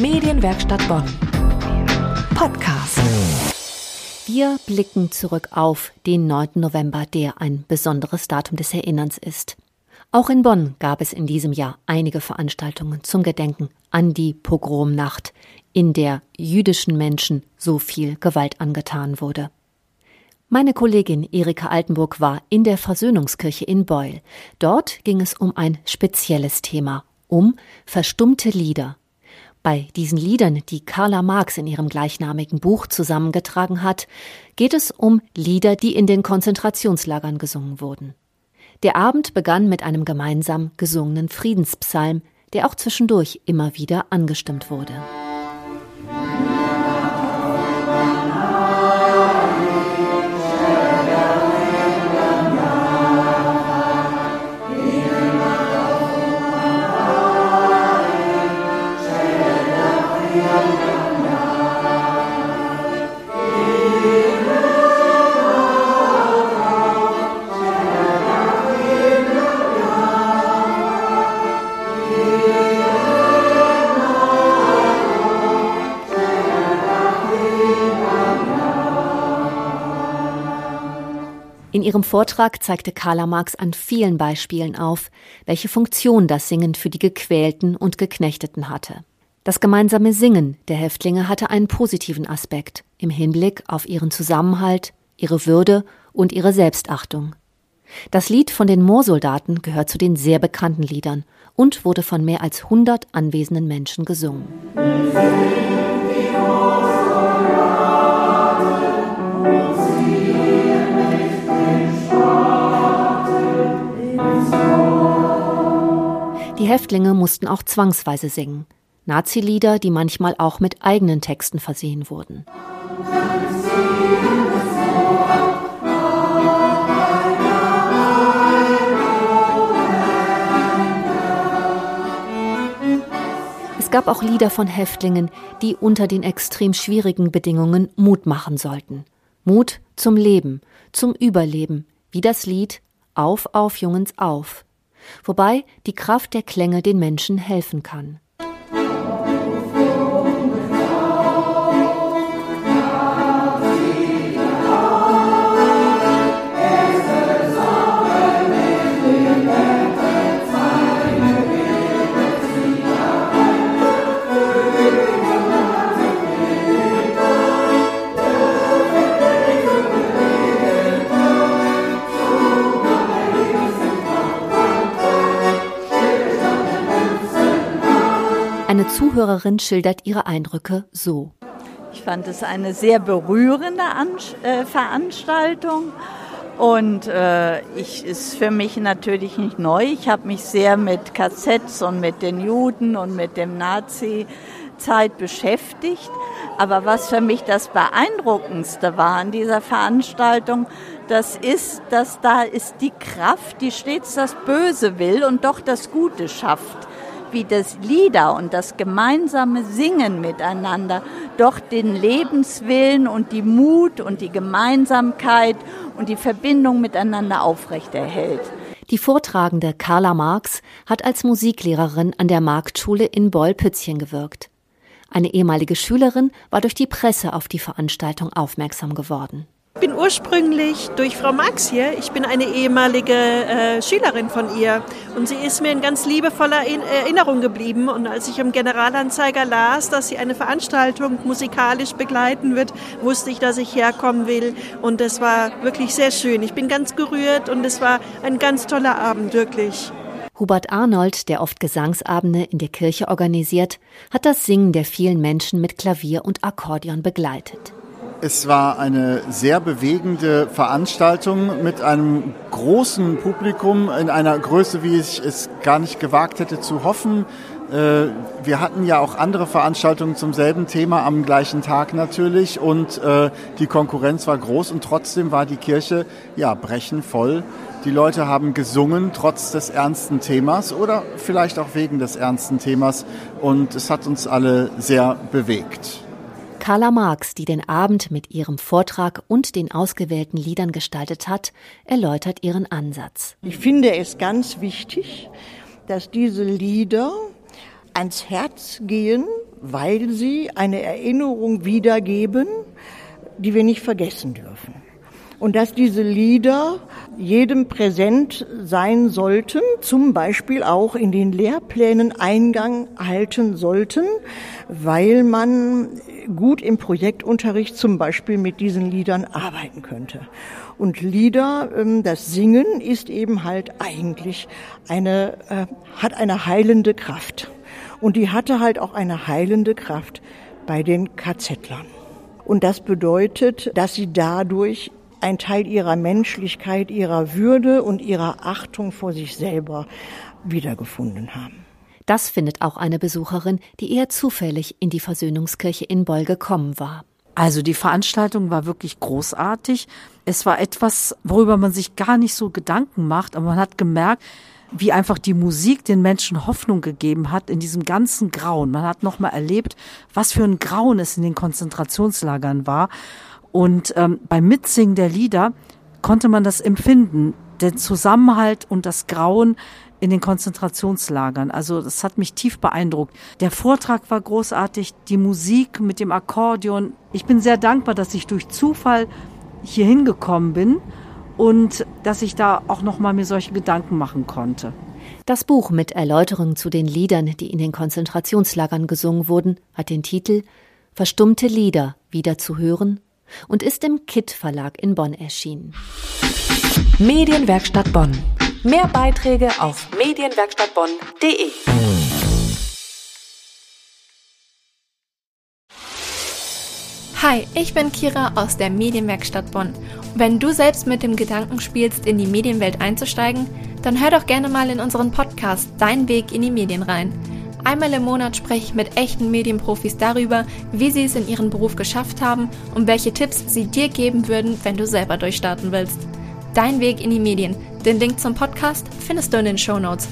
Medienwerkstatt Bonn. Podcast. Wir blicken zurück auf den 9. November, der ein besonderes Datum des Erinnerns ist. Auch in Bonn gab es in diesem Jahr einige Veranstaltungen zum Gedenken an die Pogromnacht, in der jüdischen Menschen so viel Gewalt angetan wurde. Meine Kollegin Erika Altenburg war in der Versöhnungskirche in Beul. Dort ging es um ein spezielles Thema, um verstummte Lieder. Bei diesen Liedern, die Carla Marx in ihrem gleichnamigen Buch zusammengetragen hat, geht es um Lieder, die in den Konzentrationslagern gesungen wurden. Der Abend begann mit einem gemeinsam gesungenen Friedenspsalm, der auch zwischendurch immer wieder angestimmt wurde. In ihrem Vortrag zeigte Carla Marx an vielen Beispielen auf, welche Funktion das Singen für die Gequälten und Geknechteten hatte. Das gemeinsame Singen der Häftlinge hatte einen positiven Aspekt im Hinblick auf ihren Zusammenhalt, ihre Würde und ihre Selbstachtung. Das Lied von den Moorsoldaten gehört zu den sehr bekannten Liedern und wurde von mehr als 100 anwesenden Menschen gesungen. Die Häftlinge mussten auch zwangsweise singen. Nazi-Lieder, die manchmal auch mit eigenen Texten versehen wurden. Es gab auch Lieder von Häftlingen, die unter den extrem schwierigen Bedingungen Mut machen sollten. Mut zum Leben, zum Überleben, wie das Lied Auf, auf, Jungens, auf wobei die Kraft der Klänge den Menschen helfen kann. Eine Zuhörerin schildert ihre Eindrücke so. Ich fand es eine sehr berührende äh, Veranstaltung. Und äh, ich ist für mich natürlich nicht neu. Ich habe mich sehr mit KZs und mit den Juden und mit dem Nazi-Zeit beschäftigt. Aber was für mich das Beeindruckendste war an dieser Veranstaltung, das ist, dass da ist die Kraft, die stets das Böse will und doch das Gute schafft wie das Lieder und das gemeinsame Singen miteinander doch den Lebenswillen und die Mut und die Gemeinsamkeit und die Verbindung miteinander aufrechterhält. Die vortragende Carla Marx hat als Musiklehrerin an der Marktschule in Beul-Pützchen gewirkt. Eine ehemalige Schülerin war durch die Presse auf die Veranstaltung aufmerksam geworden. Ich bin ursprünglich durch Frau Max hier. Ich bin eine ehemalige äh, Schülerin von ihr und sie ist mir in ganz liebevoller Erinnerung geblieben. Und als ich im Generalanzeiger las, dass sie eine Veranstaltung musikalisch begleiten wird, wusste ich, dass ich herkommen will. Und es war wirklich sehr schön. Ich bin ganz gerührt und es war ein ganz toller Abend, wirklich. Hubert Arnold, der oft Gesangsabende in der Kirche organisiert, hat das Singen der vielen Menschen mit Klavier und Akkordeon begleitet. Es war eine sehr bewegende Veranstaltung mit einem großen Publikum in einer Größe, wie ich es gar nicht gewagt hätte zu hoffen. Äh, wir hatten ja auch andere Veranstaltungen zum selben Thema am gleichen Tag natürlich und äh, die Konkurrenz war groß und trotzdem war die Kirche ja brechend voll. Die Leute haben gesungen trotz des ernsten Themas oder vielleicht auch wegen des ernsten Themas und es hat uns alle sehr bewegt. Carla Marx, die den Abend mit ihrem Vortrag und den ausgewählten Liedern gestaltet hat, erläutert ihren Ansatz. Ich finde es ganz wichtig, dass diese Lieder ans Herz gehen weil sie eine Erinnerung wiedergeben, die wir nicht vergessen dürfen. Und dass diese Lieder jedem präsent sein sollten, zum Beispiel auch in den Lehrplänen Eingang halten sollten, weil man gut im Projektunterricht zum Beispiel mit diesen Liedern arbeiten könnte. Und Lieder, ähm, das Singen ist eben halt eigentlich eine, äh, hat eine heilende Kraft. Und die hatte halt auch eine heilende Kraft bei den KZ-Lern. Und das bedeutet, dass sie dadurch ein Teil ihrer Menschlichkeit, ihrer Würde und ihrer Achtung vor sich selber wiedergefunden haben. Das findet auch eine Besucherin, die eher zufällig in die Versöhnungskirche in Boll gekommen war. Also die Veranstaltung war wirklich großartig. Es war etwas, worüber man sich gar nicht so Gedanken macht, aber man hat gemerkt, wie einfach die Musik den Menschen Hoffnung gegeben hat in diesem ganzen Grauen. Man hat nochmal erlebt, was für ein Grauen es in den Konzentrationslagern war. Und ähm, beim Mitsingen der Lieder konnte man das empfinden, den Zusammenhalt und das Grauen in den Konzentrationslagern. Also das hat mich tief beeindruckt. Der Vortrag war großartig, die Musik mit dem Akkordeon. Ich bin sehr dankbar, dass ich durch Zufall hier hingekommen bin und dass ich da auch noch mal mir solche Gedanken machen konnte. Das Buch mit Erläuterungen zu den Liedern, die in den Konzentrationslagern gesungen wurden, hat den Titel Verstummte Lieder wieder zu hören und ist im KIT Verlag in Bonn erschienen. Medienwerkstatt Bonn. Mehr Beiträge auf medienwerkstattbonn.de. Hi, ich bin Kira aus der Medienwerkstatt Bonn. wenn du selbst mit dem Gedanken spielst, in die Medienwelt einzusteigen, dann hör doch gerne mal in unseren Podcast Dein Weg in die Medien rein. Einmal im Monat spreche ich mit echten Medienprofis darüber, wie sie es in ihrem Beruf geschafft haben und welche Tipps sie dir geben würden, wenn du selber durchstarten willst. Dein Weg in die Medien. Den Link zum Podcast findest du in den Show Notes.